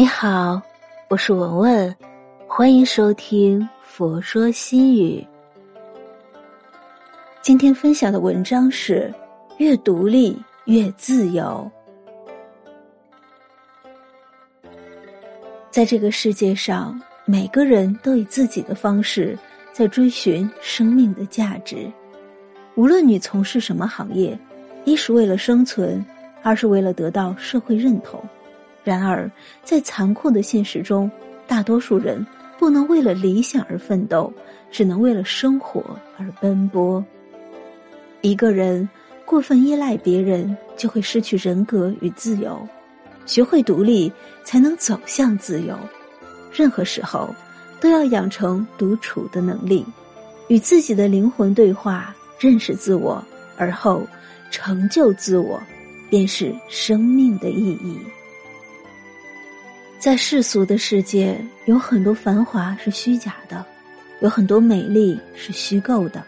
你好，我是文文，欢迎收听《佛说心语》。今天分享的文章是：越独立越自由。在这个世界上，每个人都以自己的方式在追寻生命的价值。无论你从事什么行业，一是为了生存，二是为了得到社会认同。然而，在残酷的现实中，大多数人不能为了理想而奋斗，只能为了生活而奔波。一个人过分依赖别人，就会失去人格与自由。学会独立，才能走向自由。任何时候，都要养成独处的能力，与自己的灵魂对话，认识自我，而后成就自我，便是生命的意义。在世俗的世界，有很多繁华是虚假的，有很多美丽是虚构的。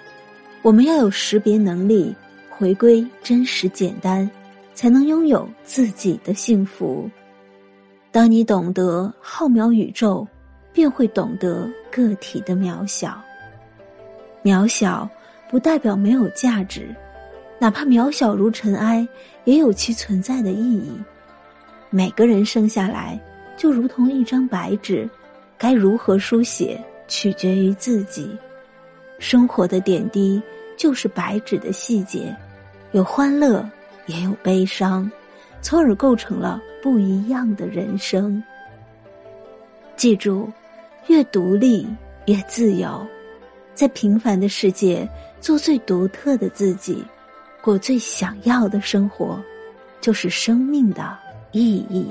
我们要有识别能力，回归真实简单。才能拥有自己的幸福。当你懂得浩渺宇宙，便会懂得个体的渺小。渺小不代表没有价值，哪怕渺小如尘埃，也有其存在的意义。每个人生下来就如同一张白纸，该如何书写，取决于自己。生活的点滴就是白纸的细节，有欢乐。也有悲伤，从而构成了不一样的人生。记住，越独立越自由，在平凡的世界做最独特的自己，过最想要的生活，就是生命的意义。